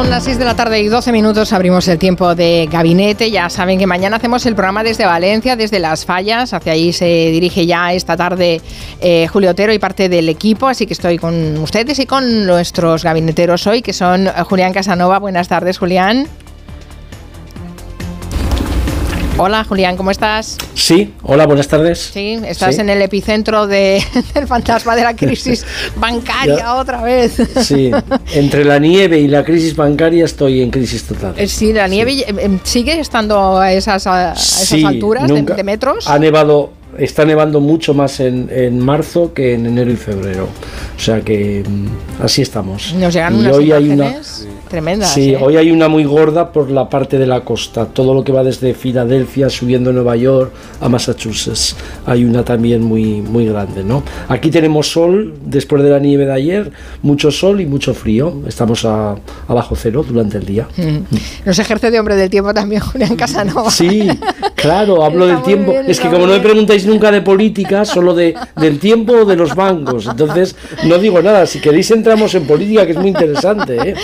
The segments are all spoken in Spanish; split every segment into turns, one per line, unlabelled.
Son las 6 de la tarde y 12 minutos, abrimos el tiempo de gabinete. Ya saben que mañana hacemos el programa desde Valencia, desde Las Fallas. Hacia ahí se dirige ya esta tarde eh, Julio Otero y parte del equipo. Así que estoy con ustedes y con nuestros gabineteros hoy, que son Julián Casanova. Buenas tardes, Julián. Hola Julián, ¿cómo estás?
Sí, hola, buenas tardes.
Sí, estás en el epicentro de, del fantasma de la crisis bancaria otra vez.
Sí, entre la nieve y la crisis bancaria estoy en crisis total.
Eh, sí, la nieve em, sigue estando a esas, alturas de, metros.
Ha nevado está nevando mucho más en, marzo que en enero y febrero. O sea que mm, así estamos.
Nos llegan y hoy hay una tremendas.
Sí, ¿eh? hoy hay una muy gorda por la parte de la costa. Todo lo que va desde Filadelfia subiendo a Nueva York a Massachusetts. Hay una también muy, muy grande, ¿no? Aquí tenemos sol después de la nieve de ayer, mucho sol y mucho frío. Estamos a, bajo cero durante el día.
Mm. Nos ejerce de hombre del tiempo también Julián Casanova.
Sí, claro, hablo del tiempo. es que como no me preguntáis nunca de política, solo de, del tiempo o de los bancos. Entonces, no digo nada. Si queréis entramos en política, que es muy interesante. ¿eh?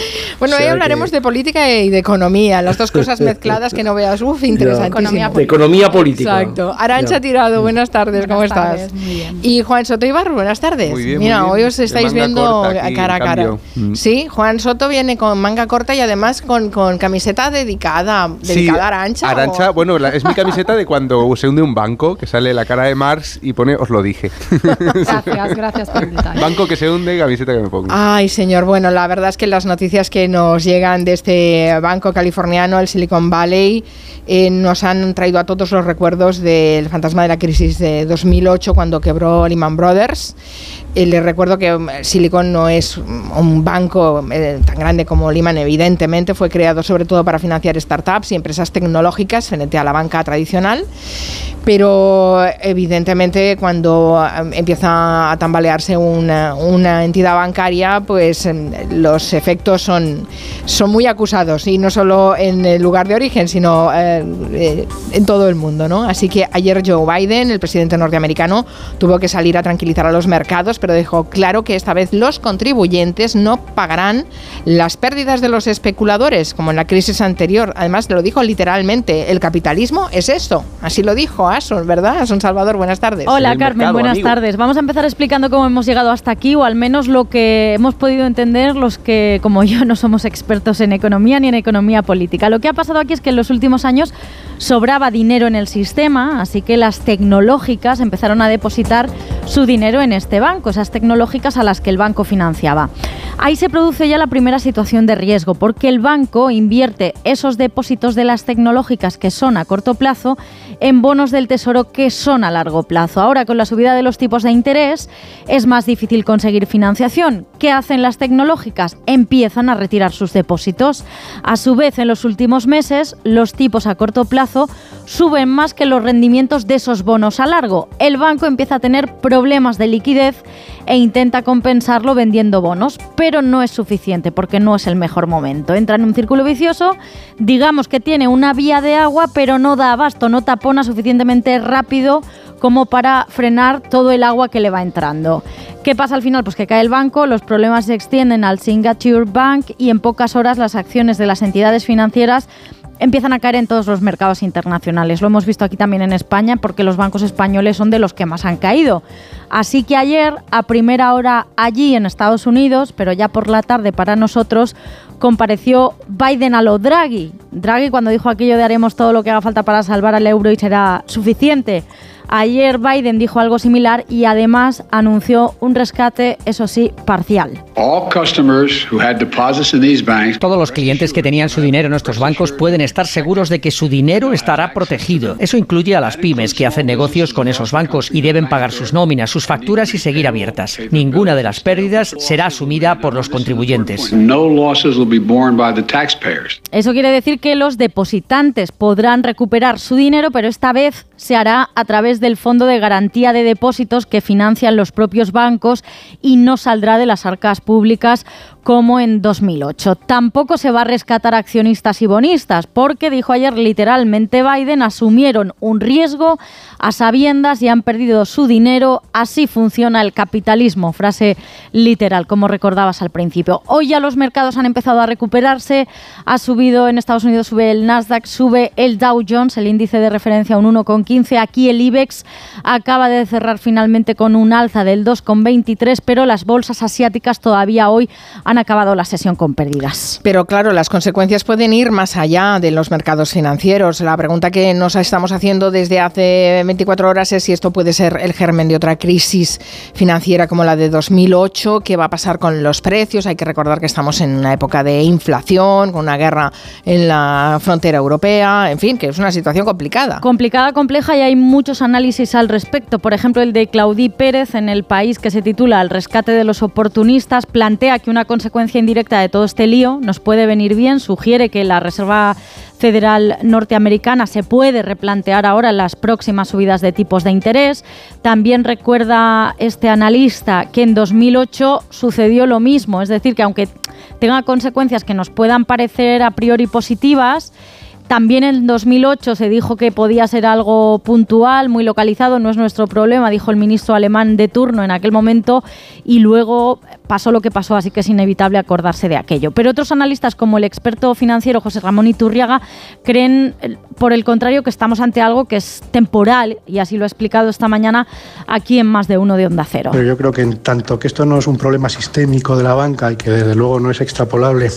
Bueno, hoy hablaremos de política y de economía, las dos cosas mezcladas que no veas. Uf, interesantísimo.
De economía política.
Exacto. Arancha Tirado, buenas tardes, ¿cómo estás? Muy bien. Y Juan Soto Ibarro, buenas tardes.
Muy bien,
Mira,
hoy
os estáis viendo cara a cara. Mm. Sí, Juan Soto viene con manga corta y además con, con camiseta dedicada, dedicada a Arancha.
Arancha, bueno, es mi camiseta de cuando se hunde un banco, que sale la cara de Marx y pone, os lo dije.
Gracias, gracias por invitar.
Banco que se hunde, camiseta que me pongo.
Ay, señor, bueno, la verdad es que las noticias que nos llegan de este banco californiano, el Silicon Valley, eh, nos han traído a todos los recuerdos del fantasma de la crisis de 2008 cuando quebró Lehman Brothers. Eh, les recuerdo que um, Silicon no es un banco eh, tan grande como Lehman, evidentemente, fue creado sobre todo para financiar startups y empresas tecnológicas frente a la banca tradicional pero evidentemente cuando um, empieza a tambalearse una, una, entidad bancaria, pues los efectos son, son muy acusados y no solo en el lugar de origen, sino eh, eh, en todo el mundo. ¿no? Así que ayer Joe Biden, el presidente norteamericano, tuvo que salir a tranquilizar a los mercados, pero dejó claro que esta vez los contribuyentes no pagarán las pérdidas de los especuladores, como en la crisis anterior. Además, lo dijo literalmente, el capitalismo es esto, así lo dijo ¿verdad? Son Salvador, buenas tardes.
Hola Carmen, buenas tardes. Vamos a empezar explicando cómo hemos llegado hasta aquí, o al menos lo que hemos podido entender los que, como yo, no somos expertos en economía ni en economía política. Lo que ha pasado aquí es que en los últimos años sobraba dinero en el sistema, así que las tecnológicas empezaron a depositar su dinero en este banco, esas tecnológicas a las que el banco financiaba. Ahí se produce ya la primera situación de riesgo, porque el banco invierte esos depósitos de las tecnológicas que son a corto plazo en bonos del Tesoro que son a largo plazo. Ahora, con la subida de los tipos de interés, es más difícil conseguir financiación. ¿Qué hacen las tecnológicas? Empiezan a retirar sus depósitos. A su vez, en los últimos meses, los tipos a corto plazo suben más que los rendimientos de esos bonos a largo. El banco empieza a tener problemas de liquidez e intenta compensarlo vendiendo bonos, pero no es suficiente porque no es el mejor momento. Entra en un círculo vicioso, digamos que tiene una vía de agua, pero no da abasto, no tapona suficientemente rápido como para frenar todo el agua que le va entrando. ¿Qué pasa al final? Pues que cae el banco, los problemas se extienden al Singapore Bank y en pocas horas las acciones de las entidades financieras empiezan a caer en todos los mercados internacionales. Lo hemos visto aquí también en España porque los bancos españoles son de los que más han caído. Así que ayer, a primera hora allí en Estados Unidos, pero ya por la tarde para nosotros, compareció Biden a lo Draghi. Draghi cuando dijo aquello de haremos todo lo que haga falta para salvar al euro y será suficiente. Ayer Biden dijo algo similar y además anunció un rescate, eso sí, parcial.
Todos los clientes que tenían su dinero en nuestros bancos pueden estar seguros de que su dinero estará protegido. Eso incluye a las pymes que hacen negocios con esos bancos y deben pagar sus nóminas, sus facturas y seguir abiertas. Ninguna de las pérdidas será asumida por los contribuyentes.
Eso quiere decir que los depositantes podrán recuperar su dinero, pero esta vez se hará a través del Fondo de Garantía de Depósitos que financian los propios bancos y no saldrá de las arcas públicas como en 2008. Tampoco se va a rescatar accionistas y bonistas, porque dijo ayer literalmente Biden, asumieron un riesgo a sabiendas y han perdido su dinero. Así funciona el capitalismo, frase literal, como recordabas al principio. Hoy ya los mercados han empezado a recuperarse, ha subido en Estados Unidos, sube el Nasdaq, sube el Dow Jones, el índice de referencia un 1,15. Aquí el IBEX acaba de cerrar finalmente con un alza del 2,23, pero las bolsas asiáticas todavía hoy han acabado la sesión con pérdidas.
Pero claro, las consecuencias pueden ir más allá de los mercados financieros. La pregunta que nos estamos haciendo desde hace 24 horas es si esto puede ser el germen de otra crisis financiera como la de 2008. ¿Qué va a pasar con los precios? Hay que recordar que estamos en una época de inflación, con una guerra en la frontera europea. En fin, que es una situación complicada.
Complicada, compleja y hay muchos análisis al respecto. Por ejemplo, el de Claudí Pérez en el país que se titula El rescate de los oportunistas plantea que una consecuencia indirecta de todo este lío nos puede venir bien. Sugiere que la Reserva Federal norteamericana se puede replantear ahora las próximas subidas de tipos de interés. También recuerda este analista que en 2008 sucedió lo mismo, es decir, que aunque tenga consecuencias que nos puedan parecer a priori positivas, también en 2008 se dijo que podía ser algo puntual, muy localizado, no es nuestro problema, dijo el ministro alemán de turno en aquel momento, y luego pasó lo que pasó, así que es inevitable acordarse de aquello. Pero otros analistas, como el experto financiero José Ramón Iturriaga, creen, eh, por el contrario, que estamos ante algo que es temporal, y así lo ha explicado esta mañana aquí en más de uno de Onda Cero.
Pero yo creo que en tanto que esto no es un problema sistémico de la banca y que desde luego no es extrapolable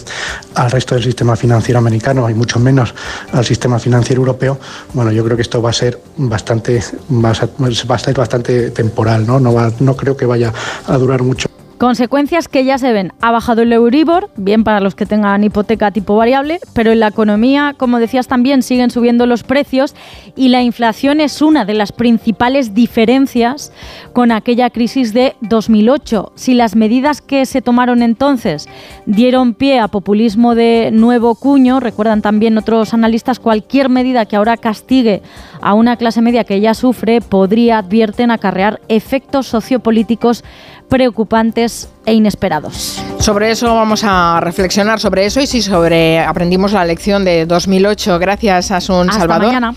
al resto del sistema financiero americano, y mucho menos al sistema financiero europeo, bueno, yo creo que esto va a ser bastante, va a ser bastante temporal, ¿no? No, va, no creo que vaya a durar mucho.
Consecuencias que ya se ven. Ha bajado el Euribor, bien para los que tengan hipoteca tipo variable, pero en la economía, como decías también, siguen subiendo los precios y la inflación es una de las principales diferencias con aquella crisis de 2008. Si las medidas que se tomaron entonces dieron pie a populismo de nuevo cuño, recuerdan también otros analistas, cualquier medida que ahora castigue a una clase media que ya sufre podría, advierten, acarrear efectos sociopolíticos preocupantes e inesperados.
Sobre eso vamos a reflexionar sobre eso y si sobre aprendimos la lección de 2008 gracias a Sun Salvador.
Mañana.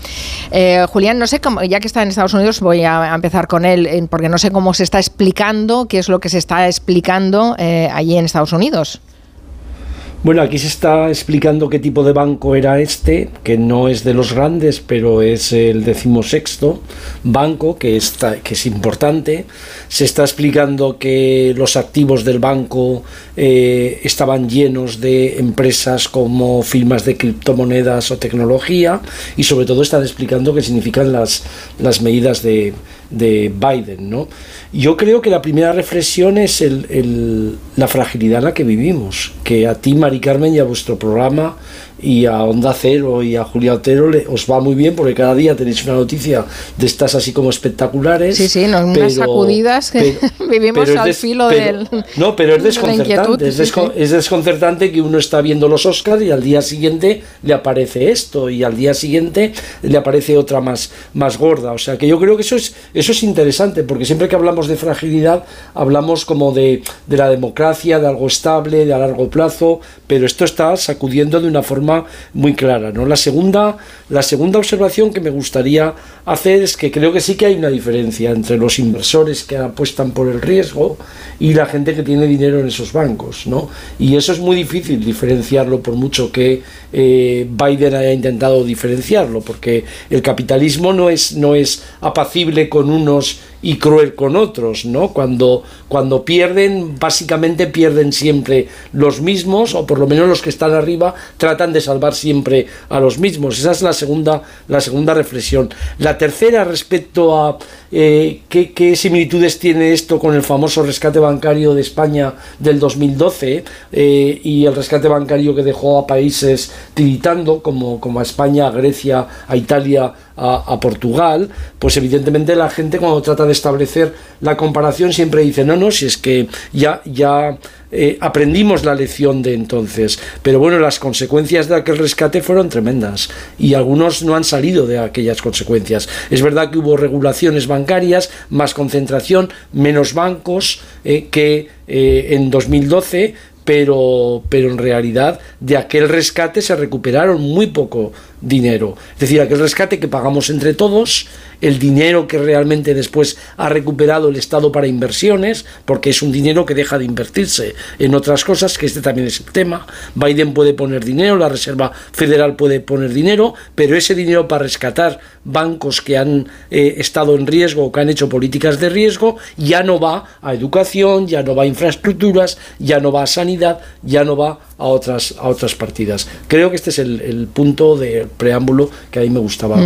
Eh, Julián, no sé cómo, ya que está en Estados Unidos voy a empezar con él porque no sé cómo se está explicando, qué es lo que se está explicando eh, allí en Estados Unidos.
Bueno, aquí se está explicando qué tipo de banco era este, que no es de los grandes, pero es el decimosexto banco, que, está, que es importante. Se está explicando que los activos del banco eh, estaban llenos de empresas como firmas de criptomonedas o tecnología, y sobre todo están explicando qué significan las, las medidas de, de Biden, ¿no? Yo creo que la primera reflexión es el, la fragilidad en la que vivimos, que a ti, Mari Carmen, y a vuestro programa y a Onda Cero y a Julia Otero os va muy bien porque cada día tenéis una noticia de estas así como espectaculares.
Sí, sí, no, unas sacudidas que vivimos al filo del.
No, pero es desconcertante. es, es, desconcertante que uno está viendo los Oscars y al día siguiente le aparece esto y al día siguiente le aparece otra más, más gorda. O sea que yo creo que eso es, eso es interesante porque siempre que hablamos de fragilidad hablamos como de, de la democracia, de algo estable, de a largo plazo, pero esto está sacudiendo de una forma muy clara. ¿no? La, segunda, la segunda observación que me gustaría hacer es que creo que sí que hay una diferencia entre los inversores que apuestan por el riesgo y la gente que tiene dinero en esos bancos. ¿no? Y eso es muy difícil diferenciarlo por mucho que eh, Biden haya intentado diferenciarlo, porque el capitalismo no es, no es apacible con unos y cruel con otros, ¿no? Cuando, cuando pierden, básicamente pierden siempre los mismos, o por lo menos los que están arriba tratan de salvar siempre a los mismos. Esa es la segunda, la segunda reflexión. La tercera respecto a eh, ¿qué, similitudes tiene esto con el famoso rescate bancario de España del 2012 eh, y el rescate bancario que dejó a países tiritando como, como a España, a Grecia, a Italia, a, Portugal, pues evidentemente la gente cuando trata de establecer la comparación siempre dice, no, no, si es que ya, ya eh, aprendimos la lección de entonces. Pero bueno, las consecuencias de aquel rescate fueron tremendas y algunos no han salido de aquellas consecuencias. Es verdad que hubo regulaciones bancarias, más concentración, menos bancos eh, que eh, en 2012, pero, pero en realidad de aquel rescate se recuperaron muy poco dinero. Es decir, aquel rescate que pagamos entre todos, el dinero que realmente después ha recuperado el Estado para inversiones, porque es un dinero que deja de invertirse en otras cosas, que este también es el tema. Biden puede poner dinero, la Reserva Federal puede poner dinero, pero ese dinero para rescatar bancos que han eh, estado en riesgo o que han hecho políticas de riesgo ya no va a educación, ya no va a infraestructuras, ya no va a sanidad, ya no va a otras, a otras partidas. Creo que este es el, punto de preámbulo que a mí me gustaba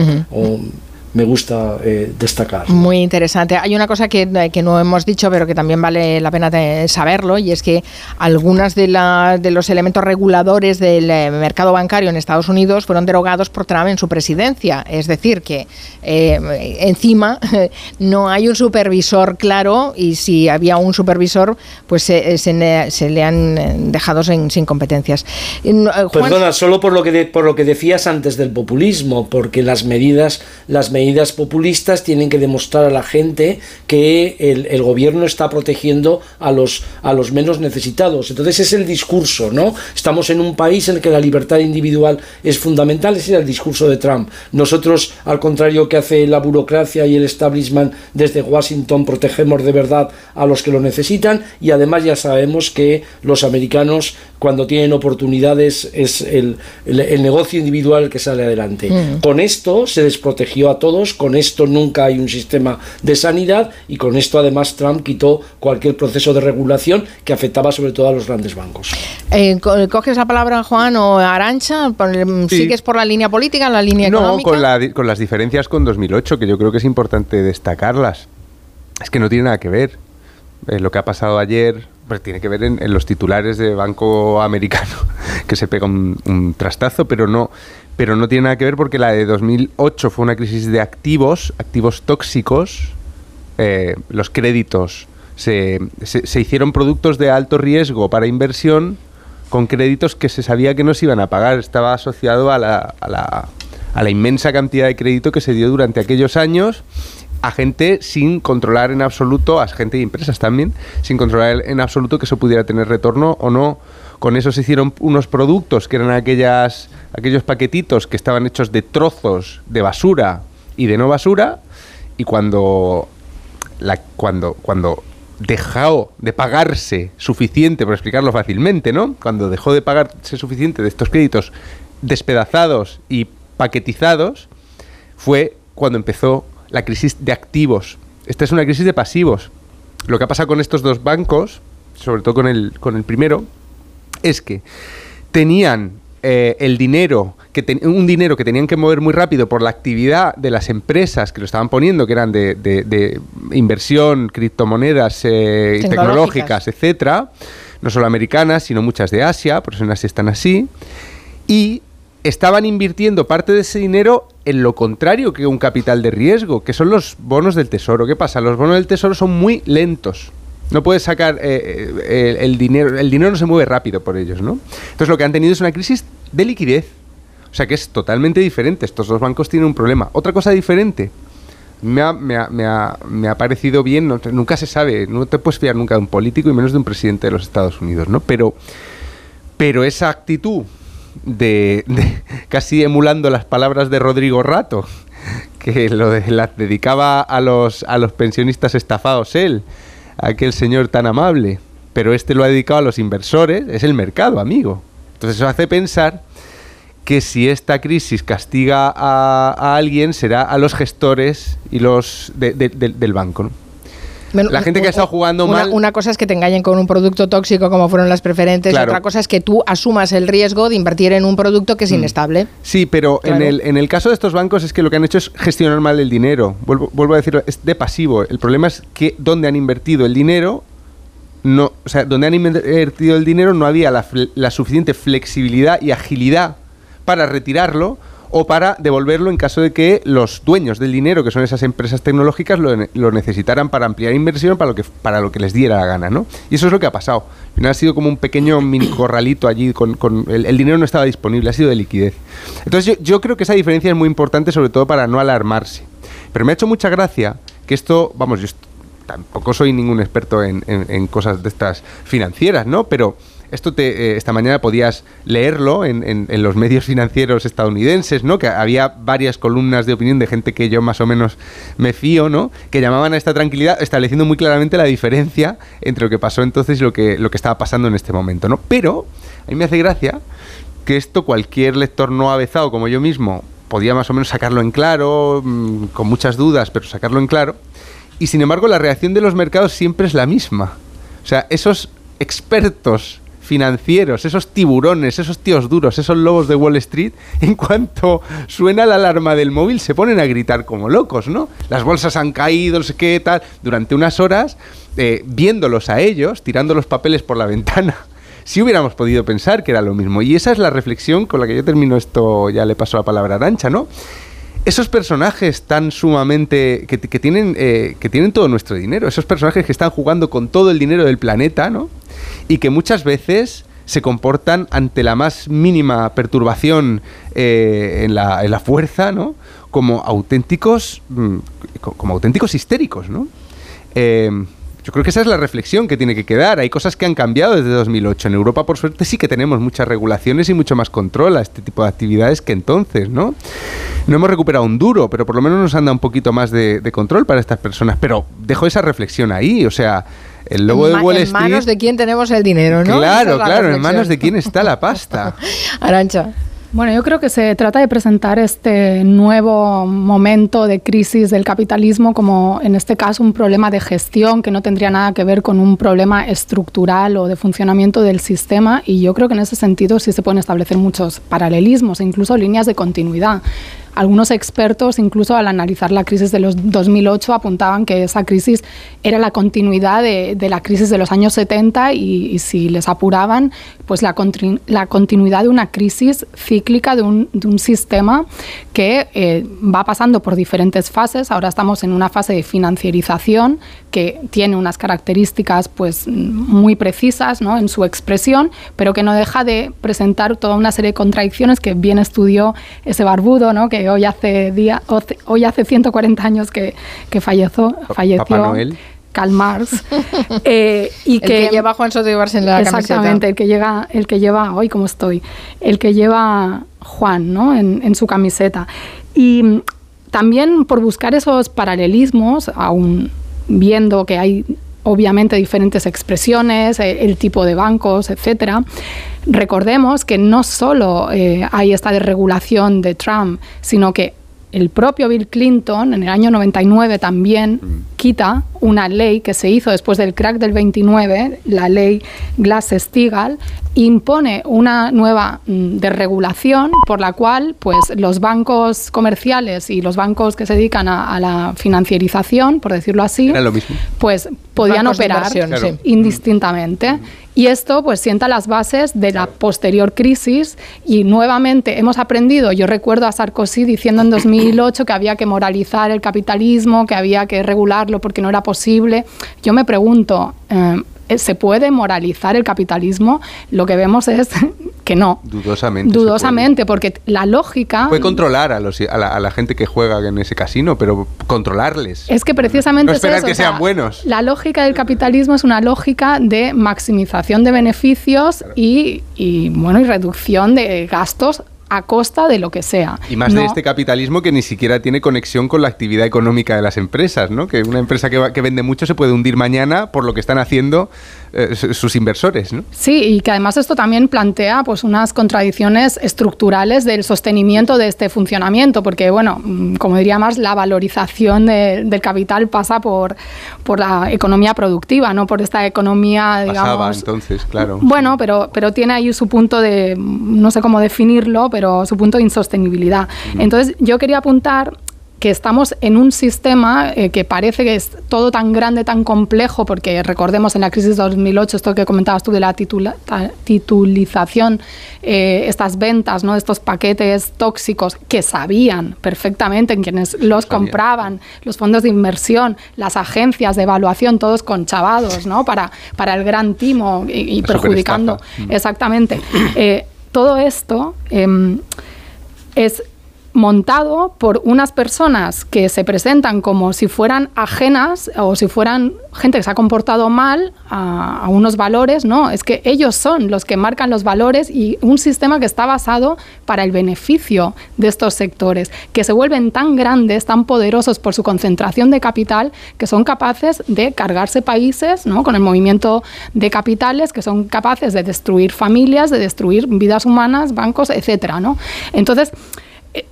me gusta eh, destacar.
Muy interesante. Hay una cosa que, que, no hemos dicho, pero que también vale la pena saberlo, y es que algunos de, la, de los elementos reguladores del eh, mercado bancario en Estados Unidos fueron derogados por Trump en su presidencia. Es decir, que eh, encima no hay un supervisor claro, y si había un supervisor, pues se, se, le han dejado sin, sin competencias.
Perdona, solo por lo, que por lo que decías antes del populismo, porque las medidas, las medidas medidas populistas tienen que demostrar a la gente que el, gobierno está protegiendo a los, a los menos necesitados. Entonces es el discurso, ¿no? Estamos en un país en el que la libertad individual es fundamental, ese es el discurso de Trump. Nosotros, al contrario que hace la burocracia y el establishment desde Washington, protegemos de verdad a los que lo necesitan y además ya sabemos que los americanos cuando tienen oportunidades es el, el, negocio individual el que sale adelante. Mm. Con esto se desprotegió a todos, con esto nunca hay un sistema de sanidad y con esto además Trump quitó cualquier proceso de regulación que afectaba sobre todo a los grandes bancos.
Eh, ¿Coges la palabra Juan o Arancha? ¿Sigues por la línea política, la línea económica?
No, con, la, con las diferencias con 2008, que yo creo que es importante destacarlas. Es que no tiene nada que ver. Eh, lo que ha pasado ayer pues tiene que ver en, los titulares de Banco Americano, que se pega un, trastazo, pero no, pero no tiene nada que ver porque la de 2008 fue una crisis de activos, activos tóxicos, eh, los créditos, se, se, hicieron productos de alto riesgo para inversión con créditos que se sabía que no se iban a pagar, estaba asociado a la, a la, a la inmensa cantidad de crédito que se dio durante aquellos años a gente sin controlar en absoluto, a gente y empresas también, sin controlar en absoluto que eso pudiera tener retorno o no. Con eso se hicieron unos productos que eran aquellas, aquellos paquetitos que estaban hechos de trozos de basura y de no basura, y cuando, la, cuando, cuando dejó de pagarse suficiente, por explicarlo fácilmente, ¿no? Cuando dejó de pagarse suficiente de estos créditos despedazados y paquetizados, fue cuando empezó la crisis de activos. Esta es una crisis de pasivos. Lo que ha pasado con estos dos bancos, sobre todo con el, con el primero, es que tenían eh, el dinero, que un dinero que tenían que mover muy rápido por la actividad de las empresas que lo estaban poniendo, que eran de, inversión, criptomonedas eh, tecnológicas, etcétera, no solo americanas, sino muchas de Asia, por eso en Asia están así, y estaban invirtiendo parte de ese dinero en lo contrario que un capital de riesgo, que son los bonos del tesoro. ¿Qué pasa? Los bonos del tesoro son muy lentos. No puedes sacar eh, eh, el dinero, el dinero no se mueve rápido por ellos, ¿no? Entonces lo que han tenido es una crisis de liquidez. O sea que es totalmente diferente. Estos dos bancos tienen un problema. Otra cosa diferente. Me ha, me ha, me ha, me ha parecido bien, nunca se sabe, no te puedes fiar nunca de un político y menos de un presidente de los Estados Unidos, ¿no? Pero, pero esa actitud de, casi emulando las palabras de Rodrigo Rato, que lo de, las dedicaba a los, a los pensionistas estafados él, aquel señor tan amable, pero este lo ha dedicado a los inversores, es el mercado, amigo. Entonces eso hace pensar que si esta crisis castiga a, alguien será a los gestores y los del banco. ¿no? La gente que ha estado jugando
una,
mal.
Una cosa es que te engañen con un producto tóxico como fueron las preferentes, y otra cosa es que tú asumas el riesgo de invertir en un producto que es mm. inestable.
Sí, pero en, el, en el caso de estos bancos es que lo que han hecho es gestionar mal el dinero. Vuelvo, vuelvo a decirlo, es de pasivo. El problema es que donde han invertido el dinero no, o sea, donde han invertido el dinero no había la, la, suficiente flexibilidad y agilidad para retirarlo o para devolverlo en caso de que los dueños del dinero, que son esas empresas tecnológicas, lo, necesitaran para ampliar inversión para lo, que, para lo que les diera la gana, ¿no? Y eso es lo que ha pasado. Al final ha sido como un pequeño mini corralito allí, con, con el, dinero no estaba disponible, ha sido de liquidez. Entonces yo, yo creo que esa diferencia es muy importante, sobre todo para no alarmarse. Pero me ha hecho mucha gracia que esto, vamos, yo tampoco soy ningún experto en, en cosas de estas financieras, ¿no? Pero esto te, eh, esta mañana podías leerlo en, los medios financieros estadounidenses, ¿no? Que había varias columnas de opinión de gente que yo más o menos me fío, ¿no? Que llamaban a esta tranquilidad, estableciendo muy claramente la diferencia entre lo que pasó entonces y lo que, lo que estaba pasando en este momento, ¿no? Pero a mí me hace gracia que esto cualquier lector no avezado como yo mismo podía más o menos sacarlo en claro, mm, con muchas dudas, pero sacarlo en claro. Y sin embargo, la reacción de los mercados siempre es la misma. O sea, esos expertos financieros, esos tiburones, esos tíos duros, esos lobos de Wall Street, en cuanto suena la alarma del móvil se ponen a gritar como locos, ¿no? Las bolsas han caído, no sé qué, tal, durante unas horas, eh, viéndolos a ellos, tirando los papeles por la ventana. Si hubiéramos podido pensar que era lo mismo. Y esa es la reflexión con la que yo termino esto, ya le paso la palabra a Arancha, ¿no? Esos personajes tan sumamente que, tienen eh, que tienen todo nuestro dinero, esos personajes que están jugando con todo el dinero del planeta, ¿no? Y que muchas veces se comportan ante la más mínima perturbación eh, en, la, en, la, fuerza, ¿no? Como auténticos, mm, como auténticos histéricos, ¿no? Eh, yo creo que esa es la reflexión que tiene que quedar. Hay cosas que han cambiado desde 2008. En Europa, por suerte, sí que tenemos muchas regulaciones y mucho más control a este tipo de actividades que entonces, ¿no? No hemos recuperado un duro, pero por lo menos nos han dado un poquito más de, control para estas personas. Pero dejo esa reflexión ahí, o sea... El lobo de Wall Street.
En manos de quién tenemos el dinero, ¿no?
Claro, claro, en manos de quién está la pasta.
Arancha.
Bueno, yo creo que se trata de presentar este nuevo momento de crisis del capitalismo como, en este caso, un problema de gestión que no tendría nada que ver con un problema estructural o de funcionamiento del sistema. Y yo creo que en ese sentido sí se pueden establecer muchos paralelismos e incluso líneas de continuidad. Algunos expertos, incluso al analizar la crisis de los 2008, apuntaban que esa crisis era la continuidad de, la crisis de los años 70 y, si les apuraban, pues la, la, continuidad de una crisis cíclica de un, de un sistema que eh, va pasando por diferentes fases. Ahora estamos en una fase de financiarización que tiene unas características pues muy precisas ¿no? en su expresión, pero que no deja de presentar toda una serie de contradicciones que bien estudió ese barbudo, ¿no? que hoy hace, día, hoy hace 140 años que, que falleció. falleció
Noel.
Karl Marx eh, y
el que, lleva Juan Soto en la
exactamente el que llega el que lleva hoy como estoy el que lleva Juan ¿no? en, en su camiseta y también por buscar esos paralelismos aún viendo que hay obviamente diferentes expresiones, eh, el tipo de bancos, etcétera. Recordemos que no solo eh, hay esta desregulación de Trump, sino que el propio Bill Clinton en el año 99 también mm. quita una ley que se hizo después del crack del 29, la ley Glass-Steagall, impone una nueva mm, desregulación por la cual pues, los bancos comerciales y los bancos que se dedican a, la financiarización, por decirlo así, pues podían operar indistintamente. Y esto pues sienta las bases de la posterior crisis y nuevamente hemos aprendido, yo recuerdo a Sarkozy diciendo en 2008 que había que moralizar el capitalismo, que había que regularlo porque no era posible. Yo me pregunto, eh, ¿se puede moralizar el capitalismo? Lo que vemos es que no.
Dudosamente.
Dudosamente, porque la lógica...
Puede controlar a, los, a, la, gente que juega en ese casino, pero controlarles.
Es que precisamente...
No esperar que sean buenos.
La lógica del capitalismo es una lógica de maximización de beneficios y, y, bueno, y reducción de gastos a costa de lo que sea.
Y más de este capitalismo que ni siquiera tiene conexión con la actividad económica de las empresas, ¿no? Que una empresa que, que vende mucho se puede hundir mañana por lo que están haciendo eh, sus inversores, ¿no?
Sí, y que además esto también plantea pues unas contradicciones estructurales del sostenimiento de este funcionamiento, porque bueno, mm, como diría más, la valorización del capital pasa por, por la economía productiva, no por esta economía, digamos.
Pasaba entonces, claro.
Bueno, pero, pero tiene ahí su punto de, no sé cómo definirlo, pero su punto de insostenibilidad. Entonces, yo quería apuntar que estamos en un sistema eh, que parece que es todo tan grande, tan complejo, porque recordemos en la crisis de 2008, esto que comentabas tú de la titulización, eh, estas ventas, ¿no? estos paquetes tóxicos que sabían perfectamente en quienes los compraban, los fondos de inversión, las agencias de evaluación, todos conchavados ¿no? para, para el gran timo y, perjudicando. Mm. Exactamente. Eh, todo esto em, es montado por unas personas que se presentan como si fueran ajenas o si fueran gente que se ha comportado mal a, unos valores, no, es que ellos son los que marcan los valores y un sistema que está basado para el beneficio de estos sectores, que se vuelven tan grandes, tan poderosos por su concentración de capital, que son capaces de cargarse países, ¿no? con el movimiento de capitales, que son capaces de destruir familias, de destruir vidas humanas, bancos, etcétera, ¿no? Entonces,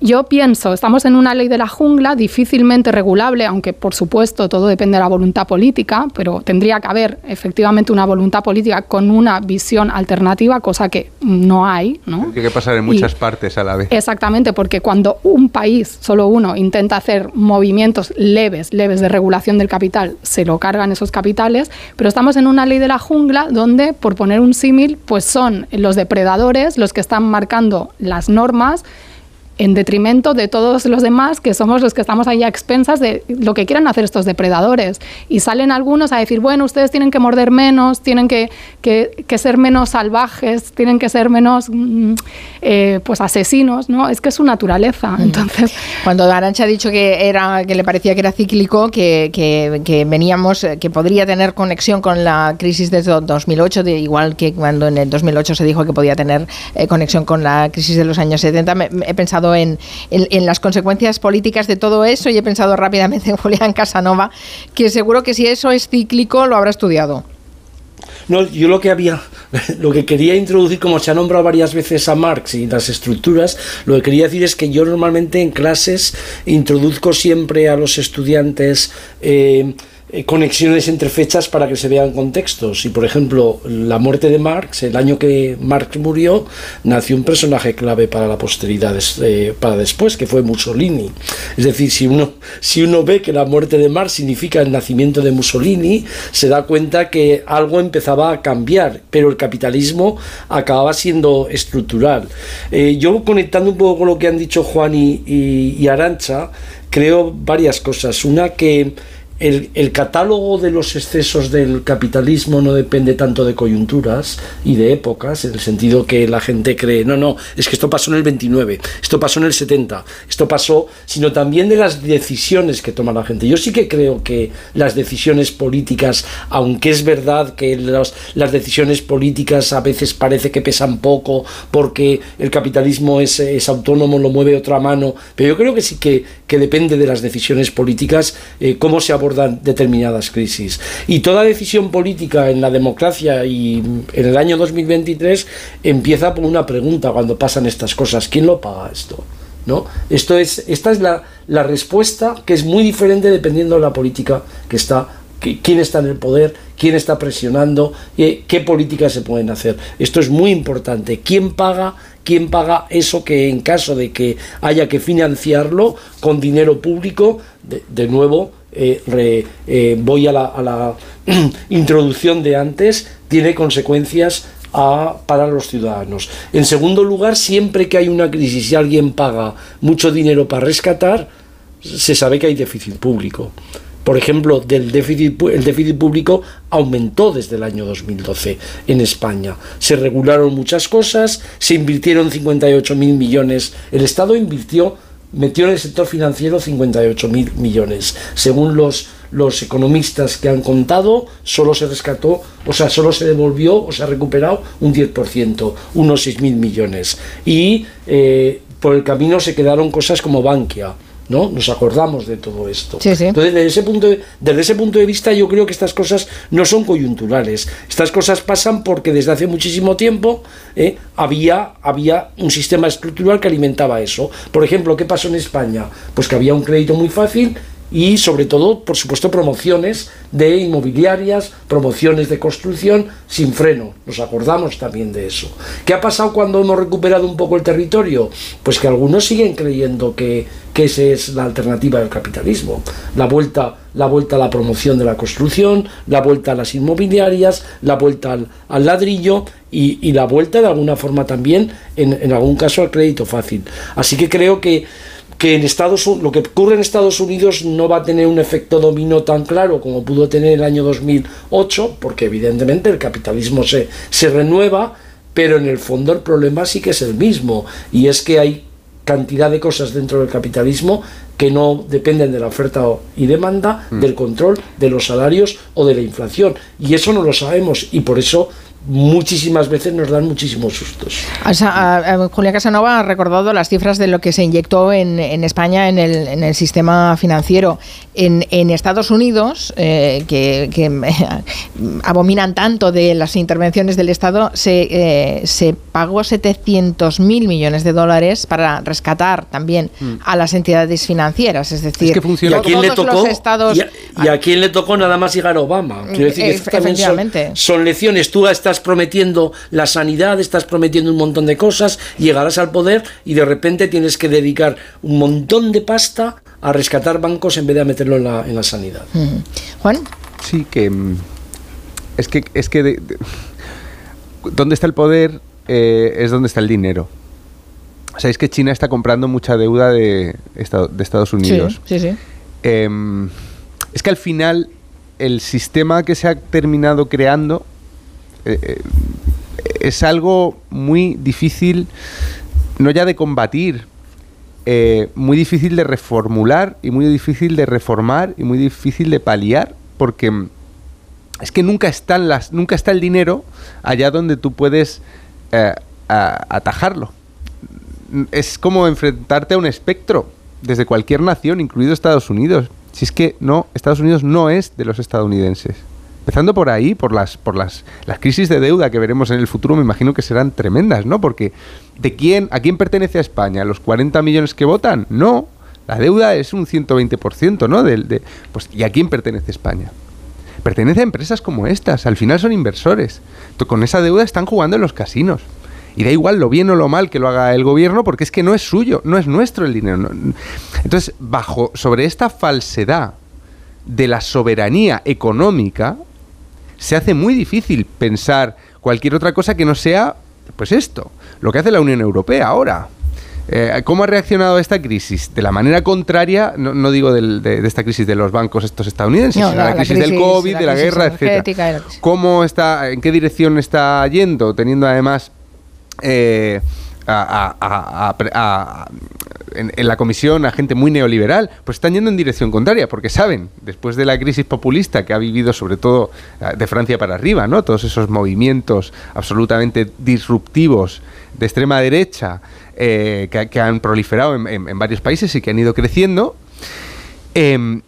yo pienso, estamos en una ley de la jungla difícilmente regulable, aunque por supuesto todo depende de la voluntad política, pero tendría que haber efectivamente una voluntad política con una visión alternativa, cosa que no hay. ¿no?
Tiene que pasar en muchas partes a la vez.
Exactamente, porque cuando un país, solo uno, intenta hacer movimientos leves, leves de regulación del capital, se lo cargan esos capitales, pero estamos en una ley de la jungla donde, por poner un símil, pues son los depredadores los que están marcando las normas en detrimento de todos los demás que somos los que estamos ahí a expensas de lo que quieran hacer estos depredadores. Y salen algunos a decir, bueno, ustedes tienen que morder menos, tienen que, ser menos salvajes, tienen que ser menos mm, eh, pues asesinos, ¿no? Es que es su naturaleza. Mm. Entonces,
Cuando Arancha ha dicho que, era, que le parecía que era cíclico, que, que, veníamos, que podría tener conexión con la crisis de 2008, de, igual que cuando en el 2008 se dijo que podía tener eh, conexión con la crisis de los años 70, he pensado en, las consecuencias políticas de todo eso y he pensado rápidamente en Julián Casanova, que seguro que si eso es cíclico lo habrá estudiado.
No, yo lo que había, lo que quería introducir, como se ha nombrado varias veces a Marx y las estructuras, lo que quería decir es que yo normalmente en clases introduzco siempre a los estudiantes eh, conexiones entre fechas para que se vean contextos. Y por ejemplo, la muerte de Marx, el año que Marx murió, nació un personaje clave para la posteridad, eh, para después, que fue Mussolini. Es decir, si uno, si uno ve que la muerte de Marx significa el nacimiento de Mussolini, se da cuenta que algo empezaba a cambiar, pero el capitalismo acababa siendo estructural. Eh, yo conectando un poco con lo que han dicho Juan y, y, y Arancha, creo varias cosas. Una que el, catálogo de los excesos del capitalismo no depende tanto de coyunturas y de épocas, en el sentido que la gente cree, no, no, es que esto pasó en el 29, esto pasó en el 70, esto pasó, sino también de las decisiones que toma la gente. Yo sí que creo que las decisiones políticas, aunque es verdad que las decisiones políticas a veces parece que pesan poco porque el capitalismo es, autónomo, lo mueve otra mano, pero yo creo que sí que, depende de las decisiones políticas eh, cómo se aborda determinadas crisis. Y toda decisión política en la democracia y en el año 2023 empieza por una pregunta cuando pasan estas cosas. ¿Quién lo paga esto? ¿No? Esto es, esta es la, la respuesta que es muy diferente dependiendo de la política que está quién está en el poder, quién está presionando, qué políticas se pueden hacer. Esto es muy importante. ¿Quién paga? ¿Quién paga eso que en caso de que haya que financiarlo con dinero público, de nuevo, eh, eh, voy a la, introducción de antes, tiene consecuencias para los ciudadanos. En segundo lugar, siempre que hay una crisis y alguien paga mucho dinero para rescatar, se sabe que hay déficit público. Por ejemplo, el déficit público aumentó desde el año 2012 en España. Se regularon muchas cosas, se invirtieron 58.000 millones. El Estado invirtió metió en el sector financiero 58 mil millones. Según los, los economistas que han contado, solo se rescató, o sea, solo se devolvió o se ha recuperado un 10%, unos 6 mil millones. Y eh, por el camino se quedaron cosas como Bankia ¿no? Nos acordamos de todo esto. Entonces, desde ese, punto de, desde ese punto de vista, yo creo que estas cosas no son coyunturales. Estas cosas pasan porque desde hace muchísimo tiempo ¿eh? había, había un sistema estructural que alimentaba eso. Por ejemplo, ¿qué pasó en España? Pues que había un crédito muy fácil y sobre todo, por supuesto, promociones de inmobiliarias, promociones de construcción sin freno. Nos acordamos también de eso. ¿Qué ha pasado cuando hemos recuperado un poco el territorio? Pues que algunos siguen creyendo que, que esa es la alternativa del capitalismo. La vuelta, la vuelta a la promoción de la construcción, la vuelta a las inmobiliarias, la vuelta al, ladrillo y, la vuelta de alguna forma también, en, en algún caso, al crédito fácil. Así que creo que que en Estados lo que ocurre en Estados Unidos no va a tener un efecto dominó tan claro como pudo tener el año 2008, porque evidentemente el capitalismo se, se renueva, pero en el fondo el problema sí que es el mismo, y es que hay cantidad de cosas dentro del capitalismo que no dependen de la oferta y demanda, mm. del control de los salarios o de la inflación. Y eso no lo sabemos y por eso muchísimas veces nos dan muchísimos sustos.
Julia Casanova ha recordado las cifras de lo que se inyectó en, España en el, en el, sistema financiero. En, en Estados Unidos, eh, que, abominan tanto de las intervenciones del Estado, se, eh, se pagó 700 mil millones de dólares para rescatar también mm. a las entidades financieras. Es decir,
que funciona. ¿Y a quién le tocó? Estados, y, a, quién le tocó nada más llegar Obama? Quiero decir que son, son lecciones. Tú estás prometiendo la sanidad, estás prometiendo un montón de cosas, llegarás al poder y de repente tienes que dedicar un montón de pasta a rescatar bancos en vez de a meterlo en la, en la sanidad.
Juan.
Sí, que mm, es que es que donde está el poder eh, es donde está el dinero. Sabéis que China está comprando mucha deuda de, de Estados Unidos.
Sí, sí, sí.
Em, es que al final el sistema que se ha terminado creando eh, eh, es algo muy difícil, no ya de combatir, eh, muy difícil de reformular y muy difícil de reformar y muy difícil de paliar, porque es que nunca, están las, nunca está el dinero allá donde tú puedes atajarlo. Es como enfrentarte a un espectro desde cualquier nación, incluido Estados Unidos. Si es que no, Estados Unidos no es de los estadounidenses. Empezando por ahí, por las, por las, las crisis de deuda que veremos en el futuro, me imagino que serán tremendas, ¿no? Porque ¿de quién, a quién pertenece a España? ¿Los 40 millones que votan? No, la deuda es un 120%, ¿no? De, pues, ¿Y a quién pertenece España? Pertenece a empresas como estas, al final son inversores. Con esa deuda están jugando en los casinos. Y da igual lo bien o lo mal que lo haga el gobierno, porque es que no es suyo, no es nuestro el dinero. Entonces, bajo, sobre esta falsedad de la soberanía económica, se hace muy difícil pensar cualquier otra cosa que no sea, pues esto, lo que hace la Unión Europea ahora. Eh, ¿Cómo ha reaccionado a esta crisis? De la manera contraria, no, digo de, esta crisis de los bancos estos estadounidenses, sino la, la, crisis, del COVID, de la guerra, etc. ¿Cómo está, en qué dirección está yendo? Teniendo además eh, a, en, la comisión a gente muy neoliberal, pues están yendo en dirección contraria, porque saben, después de la crisis populista que ha vivido sobre todo eh, de Francia para arriba, ¿no? Todos esos movimientos absolutamente disruptivos de extrema derecha eh, que, han proliferado en, varios países y que han ido creciendo. Em,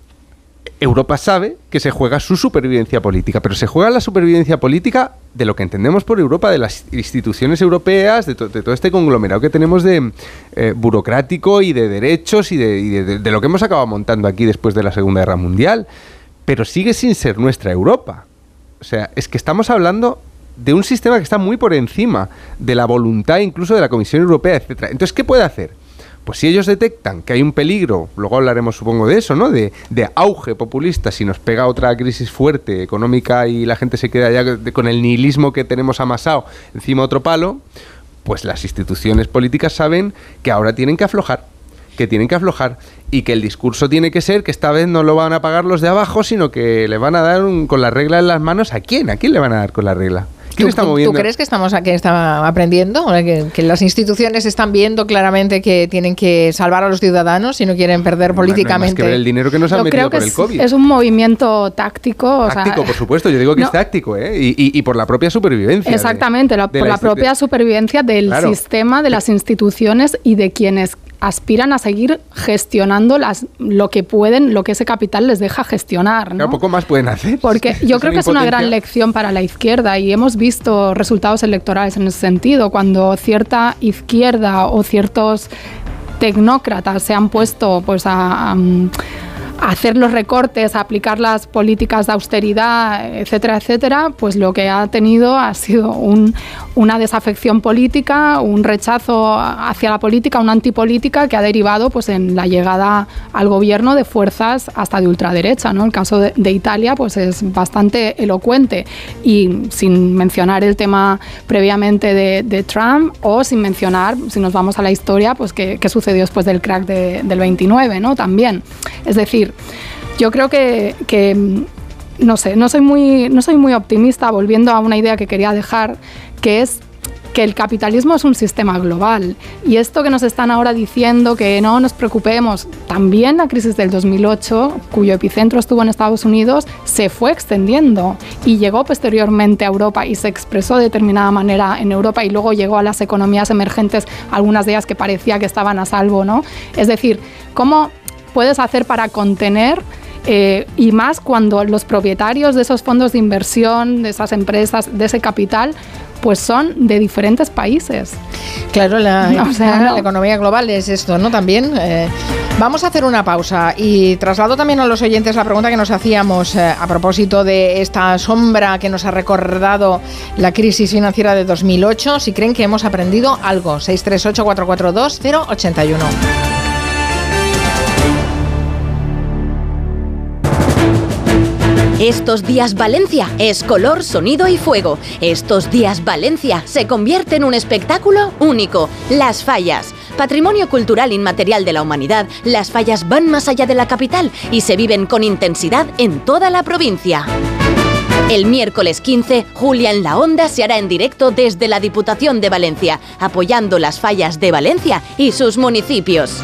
Europa sabe que se juega su supervivencia política, pero se juega la supervivencia política de lo que entendemos por Europa, de las instituciones europeas, de, todo este conglomerado que tenemos de eh, burocrático y de derechos y, de, lo que hemos acabado montando aquí después de la Segunda Guerra Mundial. Pero sigue sin ser nuestra Europa. O sea, es que estamos hablando de un sistema que está muy por encima de la voluntad incluso de la Comisión Europea, etcétera. Entonces, ¿qué puede hacer? Pues si ellos detectan que hay un peligro, luego hablaremos supongo de eso, ¿no? De, auge populista, si nos pega otra crisis fuerte económica y la gente se queda ya con el nihilismo que tenemos amasado encima otro palo, pues las instituciones políticas saben que ahora tienen que aflojar que tienen que aflojar y que el discurso tiene que ser que esta vez no lo van a pagar los de abajo, sino que le van a dar con la regla en las manos. ¿A quién? ¿A quién le van a dar con la regla?
¿Quién está moviendo? ¿Tú crees que estamos aquí está aprendiendo? Que, las instituciones están viendo claramente que tienen que salvar a los ciudadanos y no quieren perder políticamente.
que el dinero que nos han metido por el COVID.
Es un movimiento táctico.
Táctico, por supuesto. Yo digo que es táctico, ¿eh? Y, por la propia supervivencia.
Exactamente, por la, propia supervivencia del sistema, de las instituciones y de quienes aspiran a seguir gestionando las, lo que pueden, lo que ese capital les deja gestionar. ¿no?
poco más pueden hacer.
Porque yo creo que es una gran lección para la izquierda y hemos visto resultados electorales en ese sentido, cuando cierta izquierda o ciertos tecnócratas se han puesto pues a hacer los recortes, aplicar las políticas de austeridad, etcétera, etcétera, pues lo que ha tenido ha sido una desafección política, un rechazo hacia la política, una antipolítica que ha derivado pues en la llegada al gobierno de fuerzas hasta de ultraderecha. ¿no? El caso de, Italia pues es bastante elocuente y sin mencionar el tema previamente de, Trump o sin mencionar, si nos vamos a la historia, pues qué, sucedió después del crack del 29, ¿no? También. Es decir, yo creo que, no sé, no soy, muy, no soy muy optimista, volviendo a una idea que quería dejar, que es que el capitalismo es un sistema global. Y esto que nos están ahora diciendo, que no nos preocupemos, también la crisis del 2008, cuyo epicentro estuvo en Estados Unidos, se fue extendiendo y llegó posteriormente a Europa y se expresó de determinada manera en Europa y luego llegó a las economías emergentes, algunas de ellas que parecía que estaban a salvo, ¿no? Es decir, ¿cómo puedes hacer para contener eh, y más cuando los propietarios de esos fondos de inversión, de esas empresas, de ese capital, pues son de diferentes países.
Claro, la, economía global es esto, ¿no? También. Eh, vamos a hacer una pausa y traslado también a los oyentes la pregunta que nos hacíamos eh, a propósito de esta sombra que nos ha recordado la crisis financiera de 2008. Si creen que hemos aprendido algo, 638-442-081.
Estos días Valencia es color, sonido y fuego. Estos días Valencia se convierte en un espectáculo único, Las Fallas. Patrimonio cultural inmaterial de la humanidad, las fallas van más allá de la capital y se viven con intensidad en toda la provincia. El miércoles 15, Julia en la Onda se hará en directo desde la Diputación de Valencia, apoyando las fallas de Valencia y sus municipios.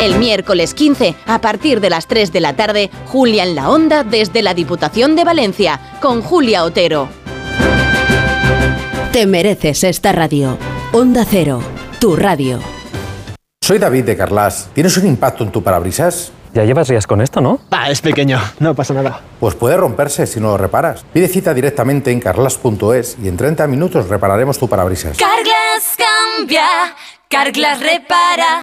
El miércoles 15, a partir de las 3 de la tarde, Julia en la Onda desde la Diputación de Valencia, con Julia Otero.
Te mereces esta radio. Onda Cero, tu radio.
Soy David de Carlas. ¿Tienes un impacto en tu parabrisas?
Ya llevas días con esto, ¿no?
Ah, es pequeño, no pasa nada.
Pues puede romperse si no lo reparas. Pide cita directamente en carlas.es y en 30 minutos repararemos tu parabrisas.
Carglass cambia, Carglass repara.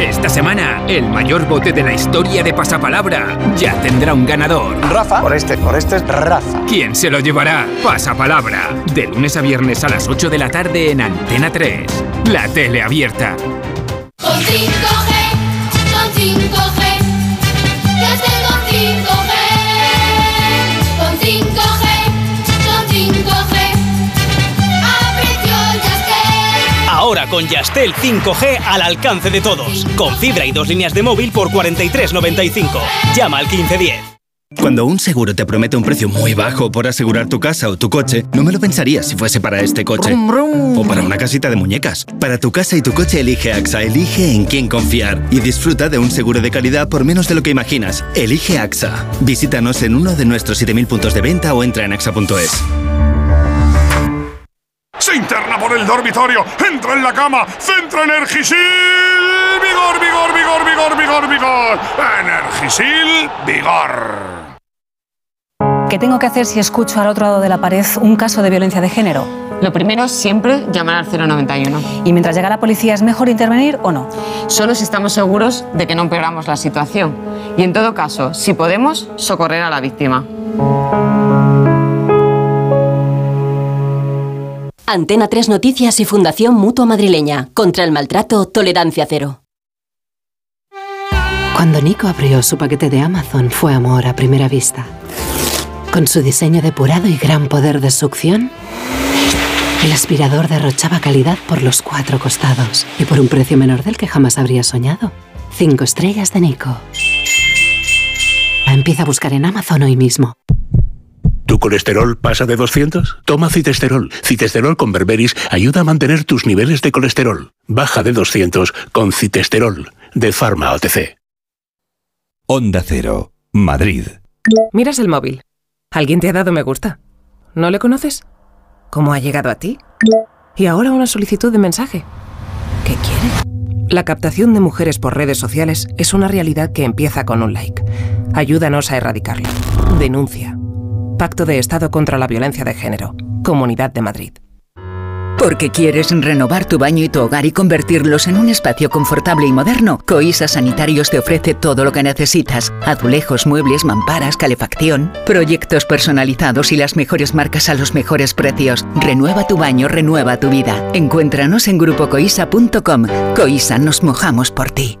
Esta semana, el mayor bote de la historia de Pasapalabra ya tendrá un ganador.
Rafa. Por este, por este es Rafa.
¿Quién se lo llevará? Pasapalabra. De lunes a viernes a las 8 de la tarde en Antena 3. La tele abierta.
Con 5G, con 5G.
Yastel 5G al alcance de todos. Con fibra y dos líneas de móvil por 43.95. Llama al 1510.
Cuando un seguro te promete un precio muy bajo por asegurar tu casa o tu coche, no me lo pensaría si fuese para este coche. O para una casita de muñecas. Para tu casa y tu coche elige AXA, elige en quién confiar y disfruta de un seguro de calidad por menos de lo que imaginas. Elige AXA. Visítanos en uno de nuestros 7.000 puntos de venta o entra en axa.es.
Se interna por el dormitorio, entra en la cama, centra Energisil. Vigor, vigor, vigor, vigor, vigor, vigor. Energisil, vigor.
¿Qué tengo que hacer si escucho al otro lado de la pared un caso de violencia de género?
Lo primero es siempre llamar al 091.
¿Y mientras llega la policía es mejor intervenir o no?
Solo si estamos seguros de que no empeoramos la situación. Y en todo caso, si podemos, socorrer a la víctima.
Antena 3 Noticias y Fundación Mutua Madrileña. Contra el maltrato, tolerancia cero.
Cuando Nico abrió su paquete de Amazon fue amor a primera vista. Con su diseño depurado y gran poder de succión, el aspirador derrochaba calidad por los cuatro costados y por un precio menor del que jamás habría soñado. Cinco estrellas de Nico. empieza a buscar en Amazon hoy mismo.
¿Tu colesterol pasa de 200? Toma citesterol. Citesterol con berberis ayuda a mantener tus niveles de colesterol. Baja de 200 con citesterol. De Pharma OTC.
Onda Cero, Madrid.
Miras el móvil. ¿Alguien te ha dado me gusta? ¿No le conoces? ¿Cómo ha llegado a ti? Y ahora una solicitud de mensaje. ¿Qué quiere? La captación de mujeres por redes sociales es una realidad que empieza con un like. Ayúdanos a erradicarlo. Denuncia. Pacto de Estado contra la Violencia de Género. Comunidad de Madrid.
Porque quieres renovar tu baño y tu hogar y convertirlos en un espacio confortable y moderno, Coisa Sanitarios te ofrece todo lo que necesitas. Azulejos, muebles, mamparas, calefacción, proyectos personalizados y las mejores marcas a los mejores precios. Renueva tu baño, renueva tu vida. Encuéntranos en grupocoisa.com. Coisa, nos mojamos por ti.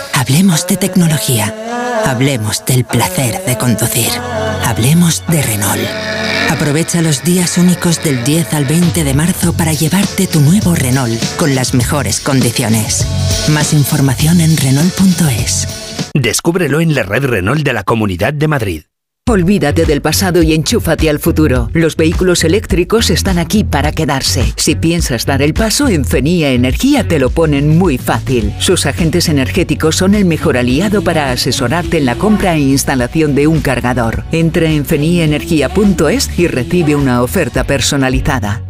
Hablemos de tecnología. Hablemos del placer de conducir. Hablemos de Renault. Aprovecha los días únicos del 10 al 20 de marzo para llevarte tu nuevo Renault con las mejores condiciones. Más información en Renault.es.
Descúbrelo en la red Renault de la Comunidad de Madrid.
Olvídate del pasado y enchúfate al futuro. Los vehículos eléctricos están aquí para quedarse. Si piensas dar el paso, en Fenía Energía te lo ponen muy fácil. Sus agentes energéticos son el mejor aliado para asesorarte en la compra e instalación de un cargador. Entra en feniaenergia.es y recibe una oferta personalizada.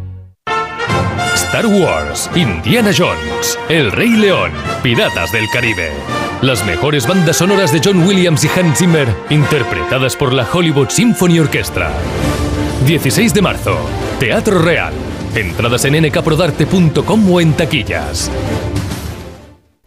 Star Wars, Indiana Jones, El Rey León, Piratas del Caribe. Las mejores bandas sonoras de John Williams y Hans Zimmer, interpretadas por la Hollywood Symphony Orchestra. 16 de marzo, Teatro Real. Entradas en nkprodarte.com o en taquillas.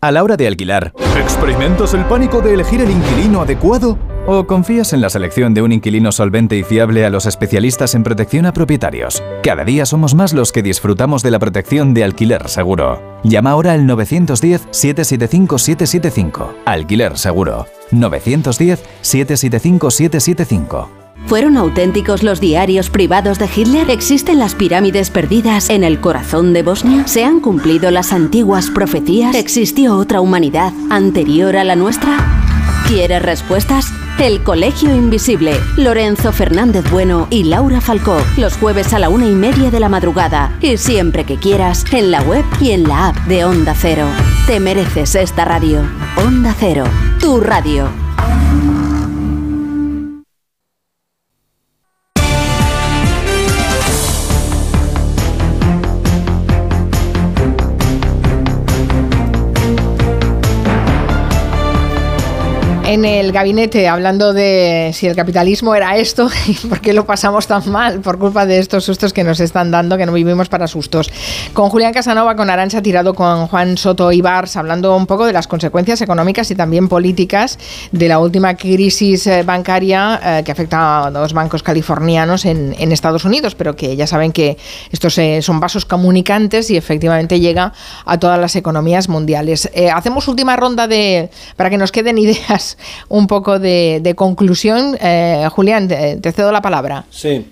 A la hora de alquilar, ¿experimentas el pánico de elegir el inquilino adecuado? ¿O confías en la selección de un inquilino solvente y fiable a los especialistas en protección a propietarios? Cada día somos más los que disfrutamos de la protección de alquiler seguro. Llama ahora al 910-775-775. Alquiler seguro. 910-775-775.
¿Fueron auténticos los diarios privados de Hitler? ¿Existen las pirámides perdidas en el corazón de Bosnia? ¿Se han cumplido las antiguas profecías? ¿Existió otra humanidad anterior a la nuestra? ¿Quieres respuestas? El Colegio Invisible, Lorenzo Fernández Bueno y Laura Falcó, los jueves a la una y media de la madrugada y siempre que quieras, en la web y en la app de Onda Cero. Te mereces esta radio. Onda Cero, tu radio.
En el gabinete, hablando de si el capitalismo era esto y por qué lo pasamos tan mal por culpa de estos sustos que nos están dando, que no vivimos para sustos. Con Julián Casanova, con Arancha Tirado, con Juan Soto Ibars, hablando un poco de las consecuencias económicas y también políticas de la última crisis eh, bancaria eh, que afecta a dos bancos californianos en, Estados Unidos, pero que ya saben que estos eh, son vasos comunicantes y efectivamente llega a todas las economías mundiales. Hacemos última ronda de para que nos queden ideas un poco de, conclusión. Eh, Julián, te, cedo la palabra.
Sí.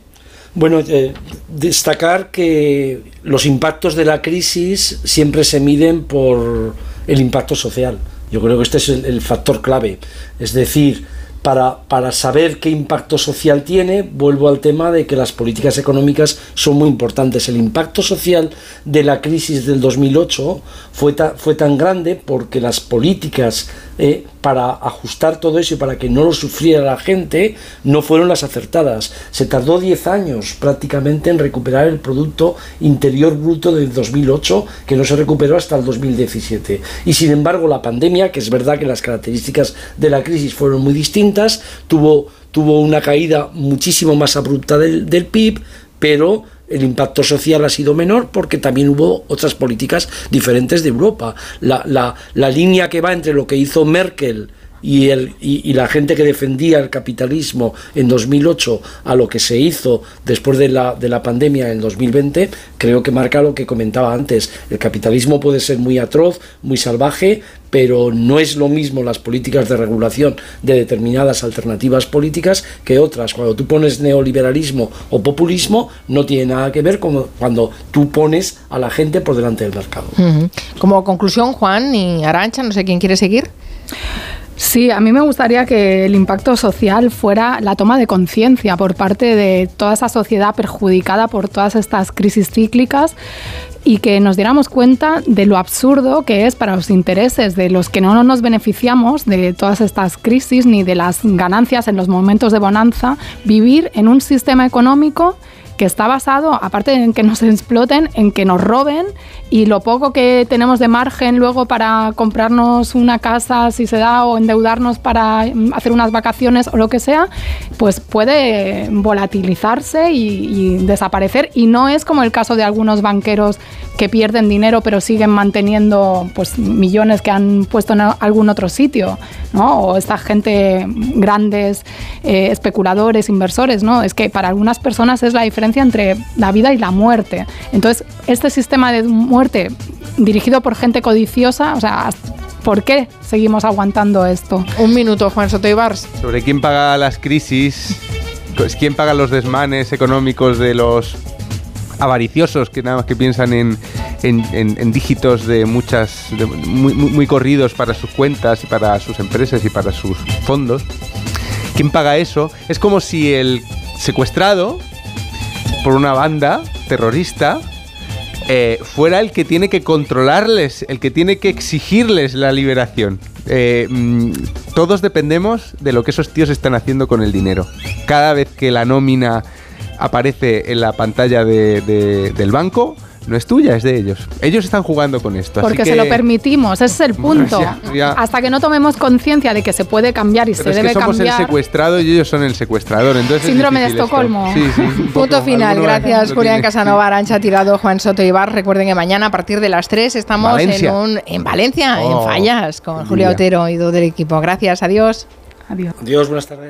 Bueno, eh, destacar que los impactos de la crisis siempre se miden por el impacto social. Yo creo que este es el, factor clave. Es decir, para, para, saber qué impacto social tiene, vuelvo al tema de que las políticas económicas son muy importantes. El impacto social de la crisis del 2008 fue, fue tan grande porque las políticas eh, para ajustar todo eso y para que no lo sufriera la gente no fueron las acertadas. Se tardó 10 años prácticamente en recuperar el Producto Interior Bruto del 2008, que no se recuperó hasta el 2017. Y sin embargo, la pandemia, que es verdad que las características de la crisis fueron muy distintas, tuvo, tuvo una caída muchísimo más abrupta del, del PIB, pero el impacto social ha sido menor porque también hubo otras políticas diferentes de Europa. La, la, la línea que va entre lo que hizo Merkel y, el, y, la gente que defendía el capitalismo en 2008 a lo que se hizo después de la, de la pandemia en 2020, creo que marca lo que comentaba antes. El capitalismo puede ser muy atroz, muy salvaje, pero no es lo mismo las políticas de regulación de determinadas alternativas políticas que otras. Cuando tú pones neoliberalismo o populismo, no tiene nada que ver con cuando tú pones a la gente por delante del mercado.
Como conclusión, Juan y Arancha, no sé quién quiere seguir.
Sí, a mí me gustaría que el impacto social fuera la toma de conciencia por parte de toda esa sociedad perjudicada por todas estas crisis cíclicas y que nos diéramos cuenta de lo absurdo que es para los intereses de los que no nos beneficiamos de todas estas crisis ni de las ganancias en los momentos de bonanza, vivir en un sistema económico que está basado, aparte en que nos exploten, en que nos roben y lo poco que tenemos de margen luego para comprarnos una casa, si se da, o endeudarnos para mm, hacer unas vacaciones o lo que sea, pues puede volatilizarse y, y desaparecer. Y no es como el caso de algunos banqueros que pierden dinero pero siguen manteniendo pues millones que han puesto en algún otro sitio, ¿no? O esta gente, grandes eh, especuladores, inversores, ¿no? Es que para algunas personas es la diferencia entre la vida y la muerte. Entonces, este sistema de muerte dirigido por gente codiciosa, o sea, ¿por qué seguimos aguantando esto?
Un minuto, Juan Soto Ibars.
Sobre quién paga las crisis, pues quién paga los desmanes económicos de los avariciosos que nada más que piensan en, en- en- en dígitos de muchas de muy, muy- muy corridos para sus cuentas y para sus empresas y para sus fondos. ¿Quién paga eso? Es como si el secuestrado por una banda terrorista eh, fuera el que tiene que controlarles, el que tiene que exigirles la liberación. Eh, mm, todos dependemos de lo que esos tíos están haciendo con el dinero. Cada vez que la nómina aparece en la pantalla de- de- del banco, no es tuya, es de ellos. Ellos están jugando con esto. así
Porque
que-
se lo permitimos, ese es el punto.
Ya, ya.
Hasta que no tomemos conciencia de que se puede cambiar y
Pero
se
es
debe
que somos
cambiar.
el secuestrado y ellos son el secuestrador. Entonces es
Síndrome de. Estocolmo.
Sí, sí.
Punto final. Gracias, Julián. Casanova, Arancha Tirado, Juan Soto Ibar. Recuerden que mañana a partir de las 3 estamos
Valencia.
en, un, en Valencia,
Oh,
en Fallas, con
Julia.
Otero y todo el equipo. Gracias, adiós.
Adiós.
Dios, buenas tardes.